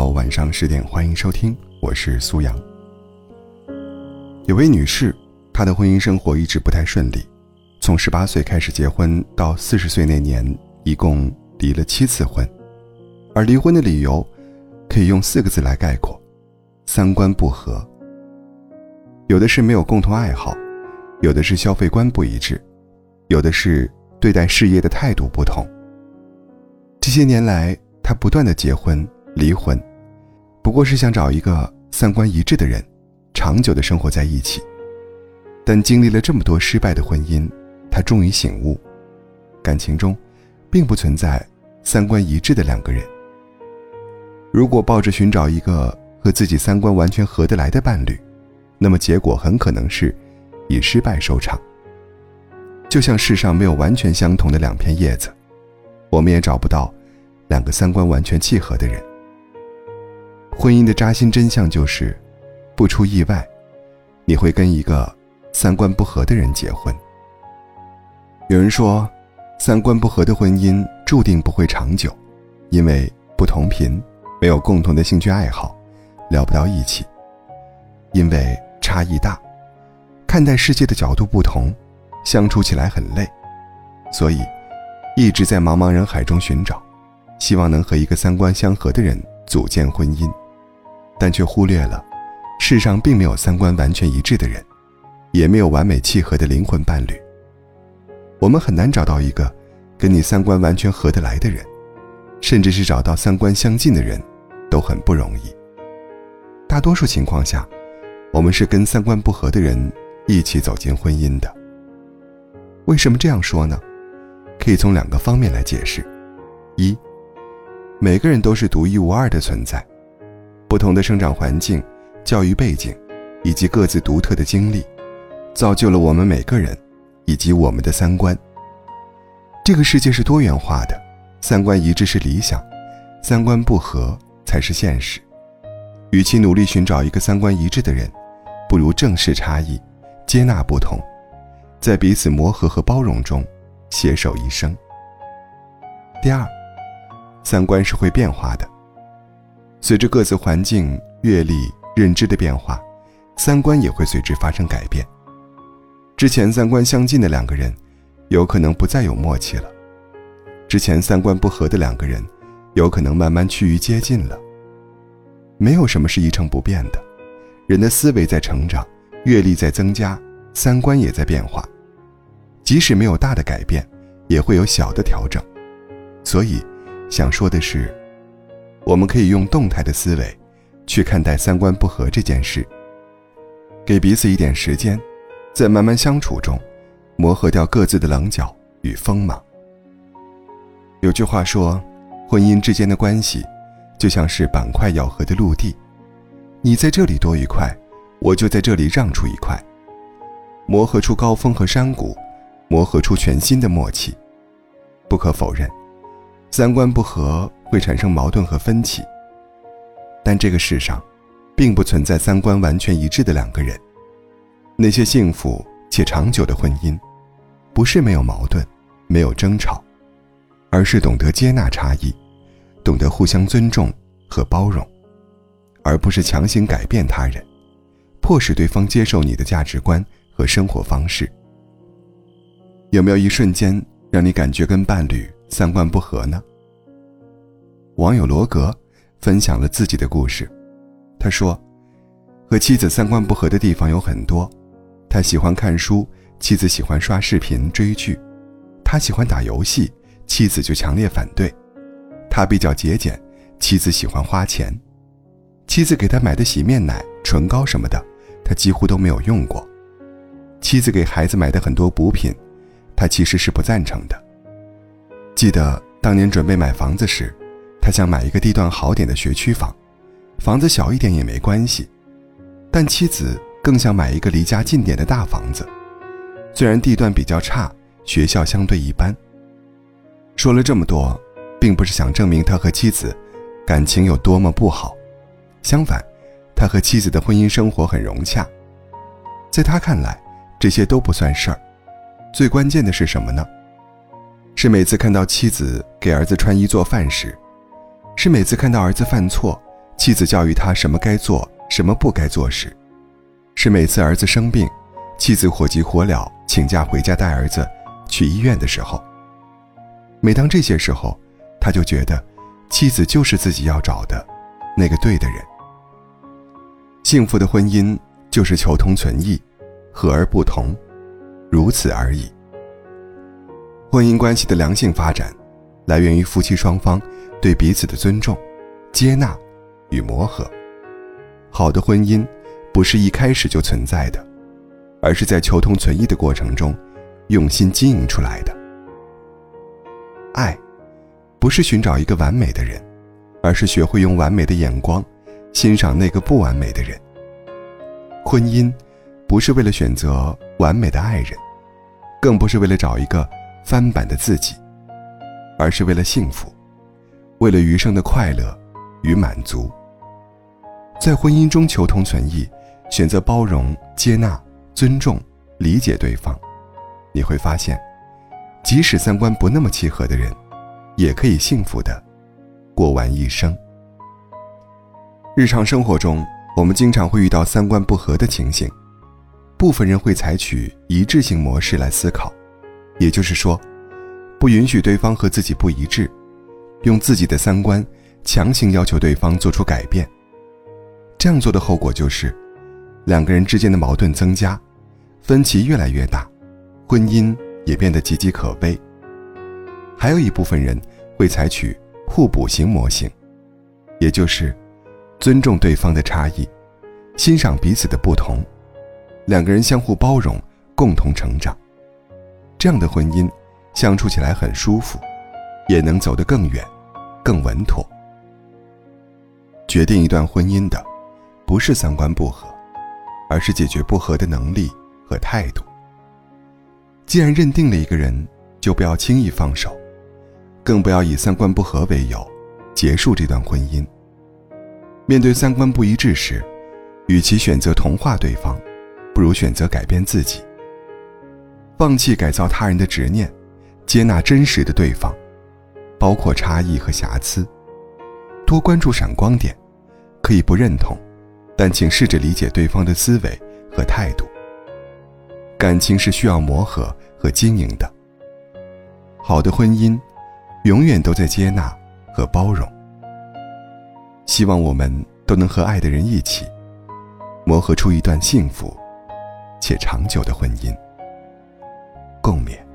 到晚上十点，欢迎收听，我是苏阳。有位女士，她的婚姻生活一直不太顺利，从十八岁开始结婚到四十岁那年，一共离了七次婚，而离婚的理由可以用四个字来概括：三观不合。有的是没有共同爱好，有的是消费观不一致，有的是对待事业的态度不同。这些年来，她不断的结婚。离婚，不过是想找一个三观一致的人，长久的生活在一起。但经历了这么多失败的婚姻，他终于醒悟，感情中，并不存在三观一致的两个人。如果抱着寻找一个和自己三观完全合得来的伴侣，那么结果很可能是以失败收场。就像世上没有完全相同的两片叶子，我们也找不到两个三观完全契合的人。婚姻的扎心真相就是，不出意外，你会跟一个三观不合的人结婚。有人说，三观不合的婚姻注定不会长久，因为不同频，没有共同的兴趣爱好，聊不到一起。因为差异大，看待世界的角度不同，相处起来很累，所以一直在茫茫人海中寻找，希望能和一个三观相合的人组建婚姻。但却忽略了，世上并没有三观完全一致的人，也没有完美契合的灵魂伴侣。我们很难找到一个跟你三观完全合得来的人，甚至是找到三观相近的人，都很不容易。大多数情况下，我们是跟三观不合的人一起走进婚姻的。为什么这样说呢？可以从两个方面来解释：一，每个人都是独一无二的存在。不同的生长环境、教育背景，以及各自独特的经历，造就了我们每个人，以及我们的三观。这个世界是多元化的，三观一致是理想，三观不合才是现实。与其努力寻找一个三观一致的人，不如正视差异，接纳不同，在彼此磨合和包容中，携手一生。第二，三观是会变化的。随着各自环境、阅历、认知的变化，三观也会随之发生改变。之前三观相近的两个人，有可能不再有默契了；之前三观不合的两个人，有可能慢慢趋于接近了。没有什么是一成不变的，人的思维在成长，阅历在增加，三观也在变化。即使没有大的改变，也会有小的调整。所以，想说的是。我们可以用动态的思维，去看待三观不合这件事。给彼此一点时间，在慢慢相处中，磨合掉各自的棱角与锋芒。有句话说，婚姻之间的关系，就像是板块咬合的陆地，你在这里多一块，我就在这里让出一块，磨合出高峰和山谷，磨合出全新的默契。不可否认，三观不合。会产生矛盾和分歧，但这个世上，并不存在三观完全一致的两个人。那些幸福且长久的婚姻，不是没有矛盾、没有争吵，而是懂得接纳差异，懂得互相尊重和包容，而不是强行改变他人，迫使对方接受你的价值观和生活方式。有没有一瞬间让你感觉跟伴侣三观不合呢？网友罗格分享了自己的故事，他说：“和妻子三观不合的地方有很多。他喜欢看书，妻子喜欢刷视频追剧；他喜欢打游戏，妻子就强烈反对。他比较节俭，妻子喜欢花钱。妻子给他买的洗面奶、唇膏什么的，他几乎都没有用过。妻子给孩子买的很多补品，他其实是不赞成的。记得当年准备买房子时。”他想买一个地段好点的学区房，房子小一点也没关系，但妻子更想买一个离家近点的大房子，虽然地段比较差，学校相对一般。说了这么多，并不是想证明他和妻子感情有多么不好，相反，他和妻子的婚姻生活很融洽。在他看来，这些都不算事儿，最关键的是什么呢？是每次看到妻子给儿子穿衣做饭时。是每次看到儿子犯错，妻子教育他什么该做，什么不该做时；是每次儿子生病，妻子火急火燎请假回家带儿子去医院的时候。每当这些时候，他就觉得，妻子就是自己要找的，那个对的人。幸福的婚姻就是求同存异，和而不同，如此而已。婚姻关系的良性发展，来源于夫妻双方对彼此的尊重、接纳。与磨合，好的婚姻不是一开始就存在的，而是在求同存异的过程中，用心经营出来的。爱，不是寻找一个完美的人，而是学会用完美的眼光，欣赏那个不完美的人。婚姻，不是为了选择完美的爱人，更不是为了找一个翻版的自己，而是为了幸福，为了余生的快乐与满足。在婚姻中求同存异，选择包容、接纳、尊重、理解对方，你会发现，即使三观不那么契合的人，也可以幸福的过完一生。日常生活中，我们经常会遇到三观不合的情形，部分人会采取一致性模式来思考，也就是说，不允许对方和自己不一致，用自己的三观强行要求对方做出改变。这样做的后果就是，两个人之间的矛盾增加，分歧越来越大，婚姻也变得岌岌可危。还有一部分人会采取互补型模型，也就是尊重对方的差异，欣赏彼此的不同，两个人相互包容，共同成长。这样的婚姻相处起来很舒服，也能走得更远，更稳妥。决定一段婚姻的。不是三观不合，而是解决不合的能力和态度。既然认定了一个人，就不要轻易放手，更不要以三观不合为由结束这段婚姻。面对三观不一致时，与其选择同化对方，不如选择改变自己。放弃改造他人的执念，接纳真实的对方，包括差异和瑕疵，多关注闪光点，可以不认同。但请试着理解对方的思维和态度。感情是需要磨合和经营的。好的婚姻，永远都在接纳和包容。希望我们都能和爱的人一起，磨合出一段幸福且长久的婚姻。共勉。